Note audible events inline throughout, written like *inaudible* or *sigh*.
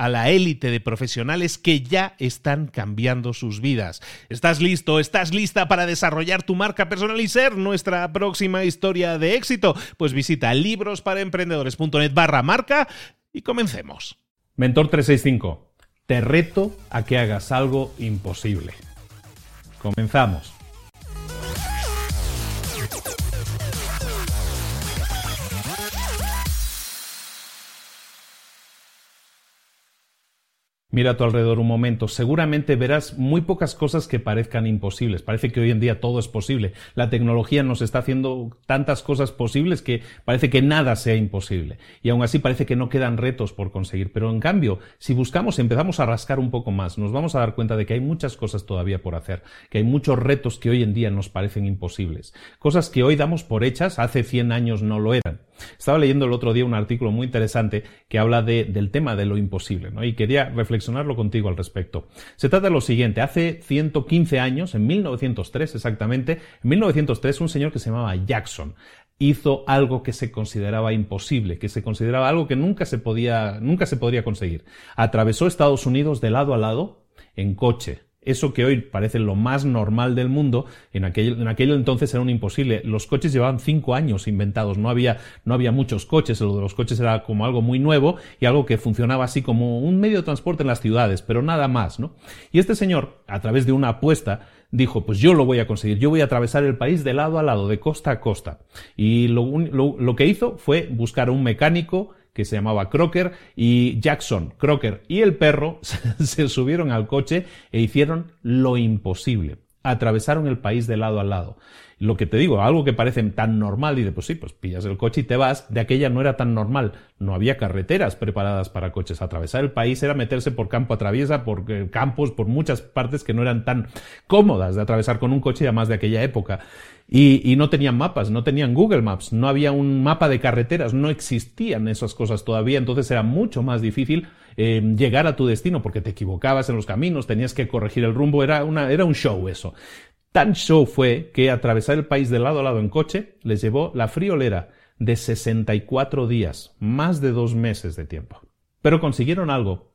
a la élite de profesionales que ya están cambiando sus vidas. ¿Estás listo? ¿Estás lista para desarrollar tu marca personal y ser nuestra próxima historia de éxito? Pues visita librosparaemprendedores.net barra marca y comencemos. Mentor 365, te reto a que hagas algo imposible. Comenzamos. Mira a tu alrededor un momento, seguramente verás muy pocas cosas que parezcan imposibles. Parece que hoy en día todo es posible. La tecnología nos está haciendo tantas cosas posibles que parece que nada sea imposible. Y aún así parece que no quedan retos por conseguir. Pero en cambio, si buscamos, empezamos a rascar un poco más, nos vamos a dar cuenta de que hay muchas cosas todavía por hacer, que hay muchos retos que hoy en día nos parecen imposibles. Cosas que hoy damos por hechas, hace 100 años no lo eran. Estaba leyendo el otro día un artículo muy interesante que habla del tema de lo imposible, ¿no? Y quería contigo al respecto. Se trata de lo siguiente. Hace 115 años, en 1903 exactamente, en 1903 un señor que se llamaba Jackson hizo algo que se consideraba imposible, que se consideraba algo que nunca se podía, nunca se podría conseguir. Atravesó Estados Unidos de lado a lado en coche, eso que hoy parece lo más normal del mundo, en aquel, en entonces era un imposible. Los coches llevaban cinco años inventados, no había, no había muchos coches, lo de los coches era como algo muy nuevo y algo que funcionaba así como un medio de transporte en las ciudades, pero nada más, ¿no? Y este señor, a través de una apuesta, dijo, pues yo lo voy a conseguir, yo voy a atravesar el país de lado a lado, de costa a costa. Y lo, lo, lo que hizo fue buscar a un mecánico, que se llamaba Crocker, y Jackson, Crocker y el perro *laughs* se subieron al coche e hicieron lo imposible. Atravesaron el país de lado a lado. Lo que te digo, algo que parece tan normal, y de pues sí, pues pillas el coche y te vas, de aquella no era tan normal. No había carreteras preparadas para coches. Atravesar el país era meterse por campo a traviesa, por eh, campos, por muchas partes que no eran tan cómodas de atravesar con un coche, además de aquella época. Y, no tenían mapas, no tenían Google Maps, no había un mapa de carreteras, no existían esas cosas todavía, entonces era mucho más difícil eh, llegar a tu destino porque te equivocabas en los caminos, tenías que corregir el rumbo, era, una, era un show eso. Tan show fue que atravesar el país de lado a lado en coche les llevó la friolera de 64 días, más de dos meses de tiempo. Pero consiguieron algo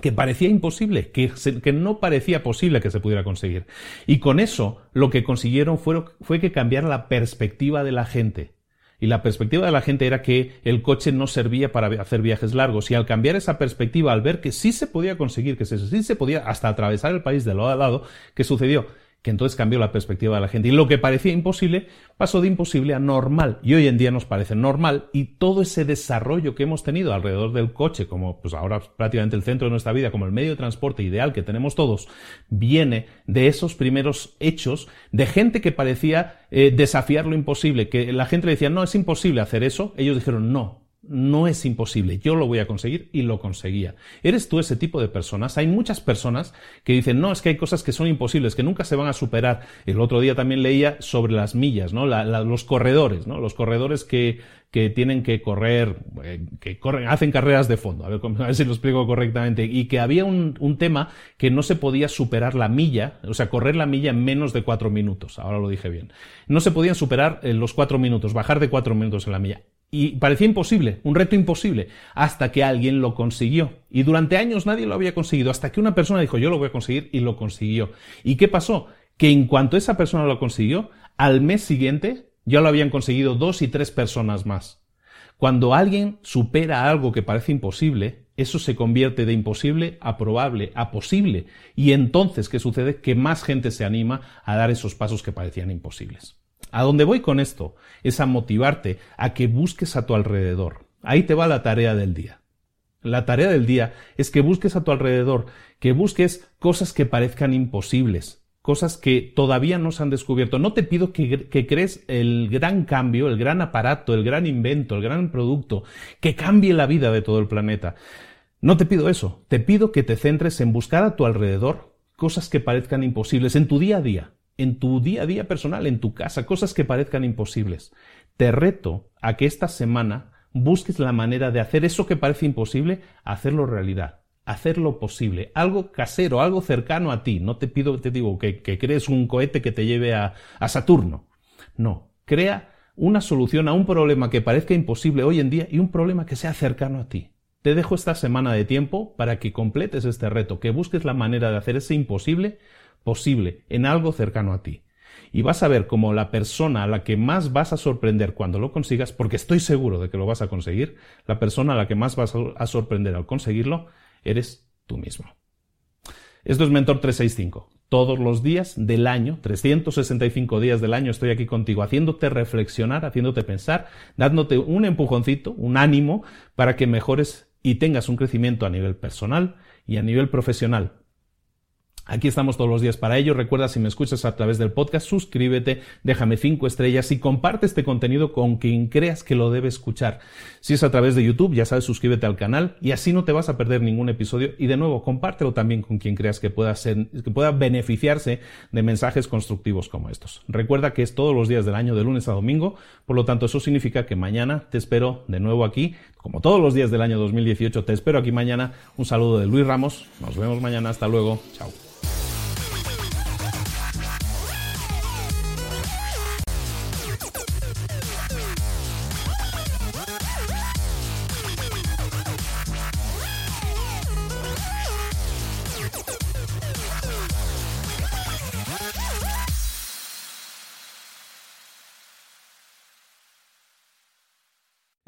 que parecía imposible, que, que, no parecía posible que se pudiera conseguir. Y con eso lo que consiguieron fue, fue que cambiara la perspectiva de la gente. Y la perspectiva de la gente era que el coche no servía para hacer viajes largos. Y al cambiar esa perspectiva, al ver que sí se podía conseguir, que sí se podía hasta atravesar el país de lado a lado, ¿qué sucedió? Que entonces cambió la perspectiva de la gente. Y lo que parecía imposible pasó de imposible a normal. Y hoy en día nos parece normal y todo ese desarrollo que hemos tenido alrededor del coche, como pues ahora prácticamente el centro de nuestra vida, como el medio de transporte ideal que tenemos todos, viene de esos primeros hechos de gente que parecía eh, desafiar lo imposible, que la gente le decía, no, es imposible hacer eso. Ellos dijeron, no, no es imposible, yo lo voy a conseguir y lo conseguía. ¿Eres tú ese tipo de personas? Hay muchas personas que dicen, no, es que hay cosas que son imposibles, que nunca se van a superar. El otro día también leía sobre las millas, ¿no? los corredores, ¿no? Los corredores que, que tienen que correr, eh, que corren, hacen carreras de fondo, a ver, *laughs* a ver si lo explico correctamente, y que había un, un, tema que no se podía superar la milla, o sea, correr la milla en menos de cuatro minutos, ahora lo dije bien. No se podían superar eh, los cuatro minutos, bajar de cuatro minutos en la milla. Y parecía imposible, un reto imposible, hasta que alguien lo consiguió. Y durante años nadie lo había conseguido, hasta que una persona dijo, yo lo voy a conseguir, y lo consiguió. ¿Y qué pasó? Que en cuanto esa persona lo consiguió, al mes siguiente ya lo habían conseguido dos y tres personas más. Cuando alguien supera algo que parece imposible, eso se convierte de imposible a probable, a posible. Y entonces, ¿qué sucede? Que más gente se anima a dar esos pasos que parecían imposibles. A dónde voy con esto es a motivarte a que busques a tu alrededor. Ahí te va la tarea del día. La tarea del día es que busques a tu alrededor, que busques cosas que parezcan imposibles, cosas que todavía no se han descubierto. No te pido que, crees el gran cambio, el gran aparato, el gran invento, el gran producto, que cambie la vida de todo el planeta. No te pido eso, te pido que te centres en buscar a tu alrededor cosas que parezcan imposibles en tu día a día, en tu día a día personal, en tu casa, cosas que parezcan imposibles. Te reto a que esta semana busques la manera de hacer eso que parece imposible, hacerlo realidad, hacerlo posible, algo casero, algo cercano a ti. No te pido, te digo, que, crees un cohete que te lleve a, a Saturno. No, crea una solución a un problema que parezca imposible hoy en día y un problema que sea cercano a ti. Te dejo esta semana de tiempo para que completes este reto, que busques la manera de hacer ese imposible posible en algo cercano a ti. Y vas a ver como la persona a la que más vas a sorprender cuando lo consigas, porque estoy seguro de que lo vas a conseguir, la persona a la que más vas a sorprender al conseguirlo, eres tú mismo. Esto es Mentor 365. Todos los días del año, 365 días del año, estoy aquí contigo, haciéndote reflexionar, haciéndote pensar, dándote un empujoncito, un ánimo para que mejores y tengas un crecimiento a nivel personal y a nivel profesional. Aquí estamos todos los días para ello. Recuerda, si me escuchas a través del podcast, suscríbete, déjame cinco estrellas y comparte este contenido con quien creas que lo debe escuchar. Si es a través de YouTube, ya sabes, suscríbete al canal y así no te vas a perder ningún episodio. Y de nuevo, compártelo también con quien creas que pueda, ser, que pueda beneficiarse de mensajes constructivos como estos. Recuerda que es todos los días del año, de lunes a domingo. Por lo tanto, eso significa que mañana te espero de nuevo aquí. Como todos los días del año 2018, te espero aquí mañana. Un saludo de Luis Ramos. Nos vemos mañana. Hasta luego. Chao.